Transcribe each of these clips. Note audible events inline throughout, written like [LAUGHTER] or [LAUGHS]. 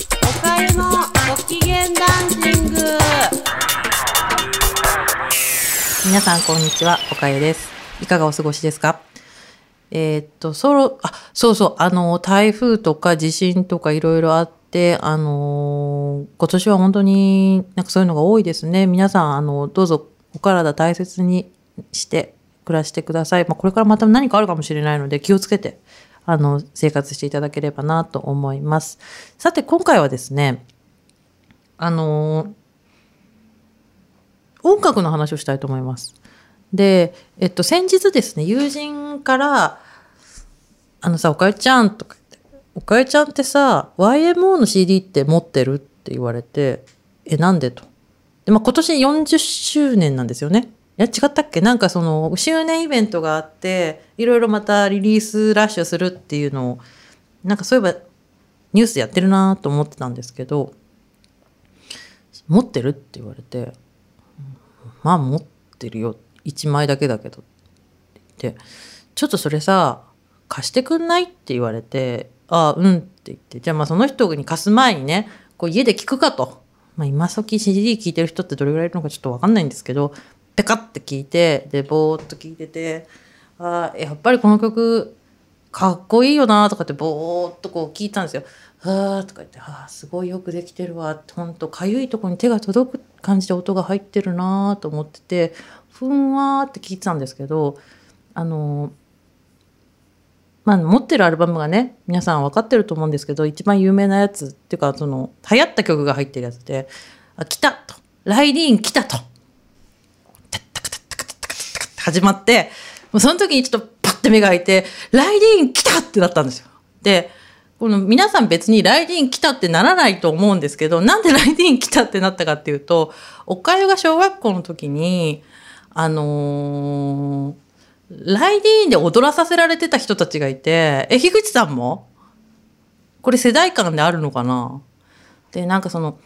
おかゆのご機嫌ダンシング。皆さんこんにちは。おかゆです。いかがお過ごしですか？えーっとそろあそうそう。あの台風とか地震とかいろいろあってあの今年は本当になんかそういうのが多いですね。皆さんあのどうぞお体大切にして暮らしてください、まあ、これからまた何かあるかもしれないので気をつけてあの生活していただければなと思いますさて今回はですねあの音楽の話をしたいと思います。で、えっと、先日ですね、友人から、あのさ、おかゆちゃんとか言って、おかゆちゃんってさ、YMO の CD って持ってるって言われて、え、なんでと。で、まあ、今年40周年なんですよね。いや、違ったっけ？なんかその、周年イベントがあって、いろいろまたリリースラッシュするっていうのを、なんかそういえば、ニュースやってるなと思ってたんですけど、持ってるって言われて、まあ持ってるよ。1枚だけだけどって言ってちょっとそれさ貸してくんないって言われてああうんって言ってじゃあまあその人に貸す前にねこう家で聞くかと、まあ、今時 CD 聞いてる人ってどれぐらいいるのかちょっと分かんないんですけどペカって聞いてでぼーっと聞いててあやっぱりこの曲かっこいいよなとかってぼーっとこう聞いたんですよ。はあとか言って、あーすごいよくできてるわって、ほんとかゆいとこに手が届く感じで音が入ってるなと思ってて、ふんわーって聞いてたんですけど、あのまあ持ってるアルバムがね、皆さん分かってると思うんですけど、一番有名なやつっていうか、その、流行った曲が入ってるやつで、あ、来たと。ライディーン来たと。タッタカタッタカタッタカタッタカって始まって、もうその時にちょっとパッて目が開いて、ライディーン来たってなったんですよ。で、この皆さん別にライディーン来たってならないと思うんですけど、なんでライディーン来たってなったかっていうと、おかゆが小学校の時に、あのーライディーンで踊らさせられてた人たちがいて、え、樋口さんも？これ世代間であるのかな？で、なんかその、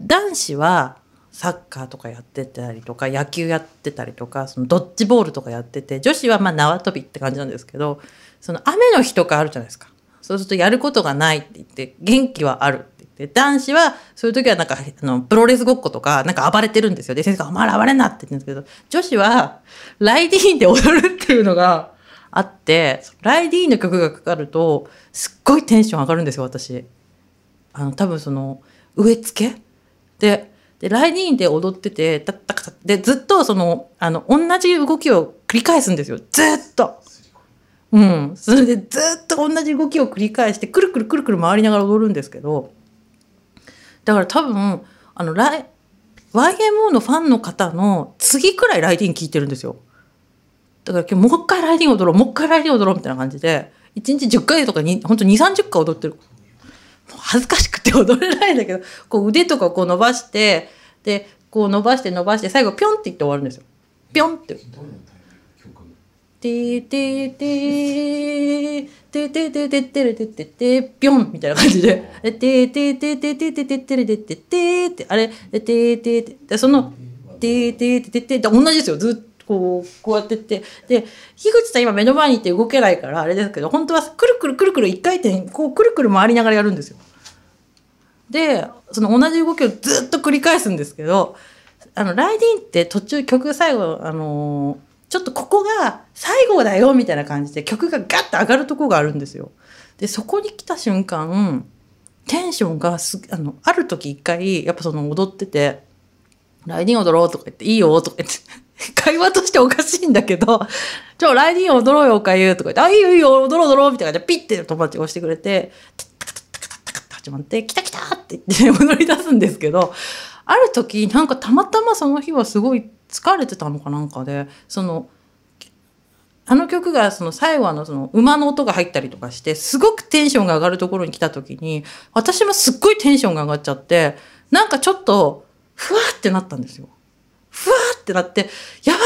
男子はサッカーとかやってたりとか野球やってたりとかそのドッジボールとかやってて女子はまあ縄跳びって感じなんですけどその雨の日とかあるじゃないですか。そうするとやることがないって言って元気はあるって言って男子はそういう時はなんかあのプロレスごっことかなんか暴れてるんですよ。で先生が「お前暴れんな」って言うんですけど女子はライディーンで踊るっていうのがあってライディーンの曲がかかるとすっごいテンション上がるんですよ私。あの多分その植え付け？ででライディーンで踊っててタッタカタでずっとそのあの同じ動きを繰り返すんですよずっと。うん、それでずっと同じ動きを繰り返してくるくるくるくる回りながら踊るんですけどだから多分あのライ YMO のファンの方の次くらいライディーン聞いてるんですよ。だから今日もう一回ライディーン踊ろうもう一回ライディーン踊ろうみたいな感じで1日10回とかに本当2 3 0回踊ってる。もう恥ずかしくて踊れないんだけどこう腕とかこう伸ばしてでこう伸ばして伸ばして最後ピョンって言って終わるんですよ。ピョンって。てーてーてーてーてーてーてーてーてーてーてーピョンみたいな感じで「てーてーてーてーてーてーてーてーてーてーてーてーってあれ「てーてーてーでその「てーてーてーてーてー同じですよずっと。こうこうやってってで樋口さん今目の前にいて動けないからあれですけど本当はくるくるくるくる一回転こうくるくる回りながらやるんですよ。でその同じ動きをずっと繰り返すんですけどあのライディーンって途中曲最後あのーちょっとここが最後だよみたいな感じで曲がガッと上がるとこがあるんですよ。でそこに来た瞬間テンションがすあのある時一回やっぱその踊ってて「ライディーン踊ろう」とか言って「いいよ」とか言って [LAUGHS] 会話としておかしいんだけど「ちょライディーン踊ろうよおかゆ」とか言って「あいいよいいよ踊ろう踊ろう」みたいな感じでピッて友達が押してくれてタッタカタッタカタッタカって始まって「来た来た!」って言って踊り出すんですけどある時なんかたまたまその日はすごい疲れてたのかなんかでそのあの曲がその最後のその馬の音が入ったりとかしてすごくテンションが上がるところに来た時に私もすっごいテンションが上がっちゃってなんかちょっとふわってなったんですよ。ふわってなってやばい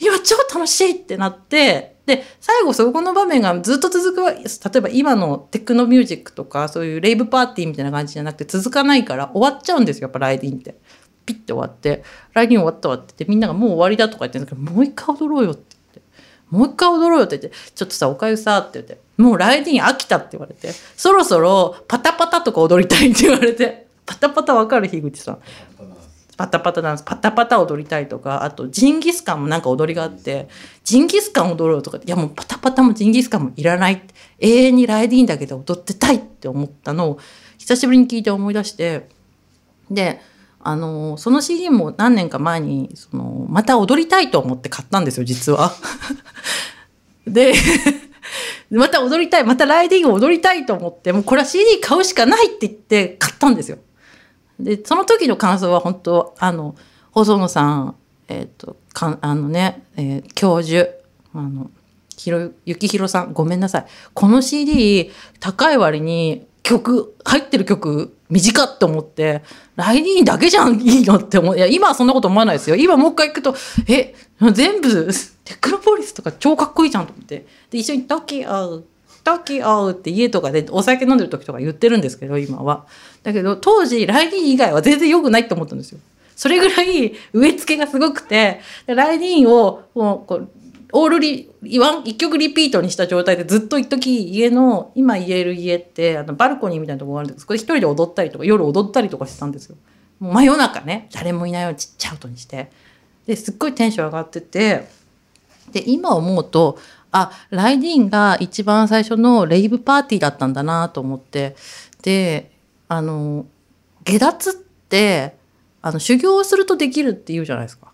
今超楽しいってなってで最後そこの場面がずっと続くわ例えば今のテクノミュージックとかそういうレイブパーティーみたいな感じじゃなくて続かないから終わっちゃうんですよやっぱライディーンって。ピッて終わって「ライディン終わったわ」って言ってみんなが「もう終わりだ」とか言ってるんですけど「もう一回踊ろうよ」って言ってもう一回踊ろうよって言って、ちょっとさ、おかゆさって言って、もうライディーン飽きたって言われて、そろそろパタパタとか踊りたいって言われて、パタパタわかる樋口さん。パタパタダンス、パタパタ踊りたいとか、あとジンギスカンもなんか踊りがあって、ジンギスカン踊ろうとか、いやもうパタパタもジンギスカンもいらない。永遠にライディーンだけで踊ってたいって思ったのを、久しぶりに聞いて思い出して、で、あの、その CD も何年か前に、その、また踊りたいと思って買ったんですよ、実は。[LAUGHS] で、また踊りたい、またライディング踊りたいと思って、もうこれは CD 買うしかないって言って買ったんですよ。で、その時の感想は本当、あの、細野さん、えっ、と、か、あのね、えー教授、あの、ひろ、ゆきひろさん、ごめんなさい。この CD、高い割に曲、入ってる曲、短っと思って、ライディーンだけじゃん、いいのって思う。いや、今はそんなこと思わないですよ。今もう一回行くと、え、全部、テクノポリスとか超かっこいいじゃんと思って。で、一緒にトキオトキオって家とかでお酒飲んでる時とか言ってるんですけど、今は。だけど、当時、ライディーン以外は全然良くないって思ったんですよ。それぐらい植え付けがすごくて、でライディーンをもうこうオールリワン一曲リピートにした状態でずっと一時家の今言える家ってあのバルコニーみたいなところがあるんですこで一人で踊ったりとか夜踊ったりとかしてたんですよ。もう真夜中ね誰もいないようにちっちゃい音にしてですっごいテンション上がっててで今思うとあライディーンが一番最初のレイブパーティーだったんだなと思ってであの下脱ってあの修行をするとできるって言うじゃないですか。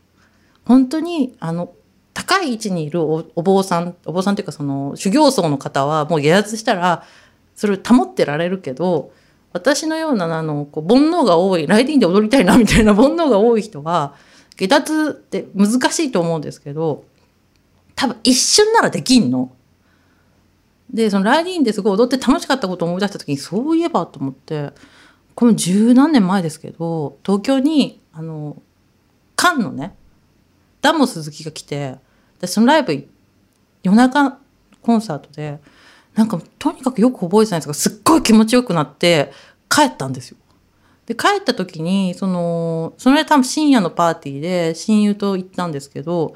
本当にあの高い位置にいるおお坊さんお坊さんというかその修行僧の方はもう下脱したらそれを保ってられるけど私のようなあのこう煩悩が多いライディーンで踊りたいなみたいな煩悩が多い人は下脱って難しいと思うんですけど多分一瞬ならできんの。でそのライディーンですごい踊って楽しかったことを思い出した時にそういえばと思ってこの十何年前ですけど東京にあの菅のねダモ鈴木が来てでそのライブ夜中コンサートでなんかとにかくよく覚えてたんですがすっごい気持ちよくなって帰ったんですよ。で帰った時にそのそれ多分深夜のパーティーで親友と行ったんですけど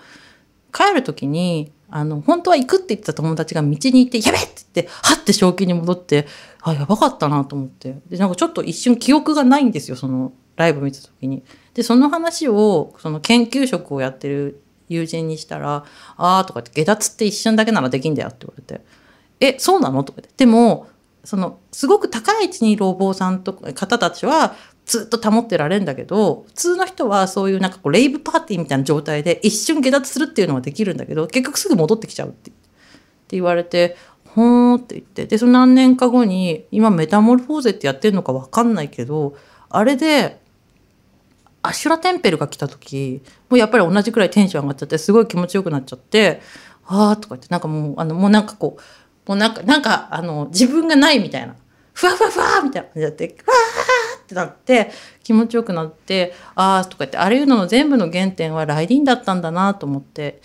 帰る時にあの本当は行くって言ってた友達が道に行って「やべ!」って言ってはって正気に戻ってあやばかったなと思ってでなんかちょっと一瞬記憶がないんですよそのライブ見た時に。でその話をその研究職をやってる友人にしたら「ああ」とかって「下脱って一瞬だけならできんだよ」って言われて「えそうなの?」とか言ってでもそのすごく高い位置にいるお坊さんとか方たちはずっと保ってられるんだけど普通の人はそういうなんかこうレイブパーティーみたいな状態で一瞬下脱するっていうのはできるんだけど結局すぐ戻ってきちゃうって言われて「ほー」って言って。でその何年か後に今メタモルフォーゼってやってるのか分かんないけどあれでアシュラテンペルが来た時もうやっぱり同じくらいテンション上がっちゃってすごい気持ちよくなっちゃって「ああ」とか言って。なんかもうあのもうなんかこうもうなんかなんかあの自分がないみたいな。ふわふわふわみたいな感じになってふわってなって気持ちよくなってああとか言ってあれいうのの全部の原点はライディンだったんだなと思って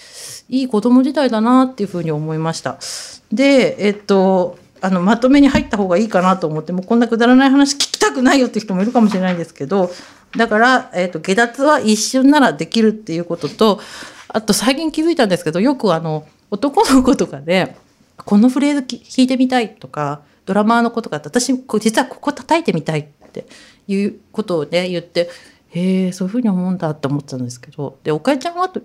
いい子供時代だなっていうふうに思いました。でえっとあのまとめに入った方がいいかなと思ってもうこんなくだらない話聞きたくないよって人もいるかもしれないんですけどだから、えっと下脱は一瞬ならできるっていうこととあと最近気づいたんですけどよくあの男の子とかでこのフレーズき弾いてみたいとかドラマーの子とかって私実はここ叩いてみたいっていうことをね言ってへえそういうふうに思うんだって思ってたんですけどでおかえちゃんはとい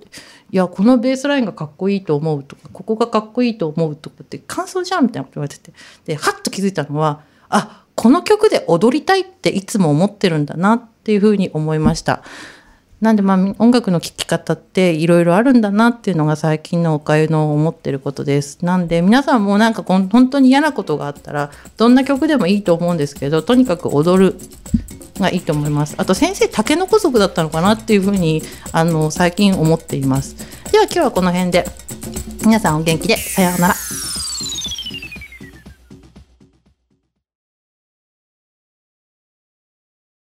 やこのベースラインがかっこいいと思うとかここがかっこいいと思うとかって感想じゃんみたいなこと言われててではっと気づいたのはあこの曲で踊りたいっていつも思ってるんだなっていうふうに思いました。なんでまあ音楽の聴き方っていろいろあるんだなっていうのが最近のおかゆの思ってることです。なんで皆さんもなんかこ本当に嫌なことがあったらどんな曲でもいいと思うんですけどとにかく踊るがいいと思います。あと先生タケノコ族だったのかなっていうふうにあの最近思っています。では今日はこの辺で皆さんお元気でさようなら。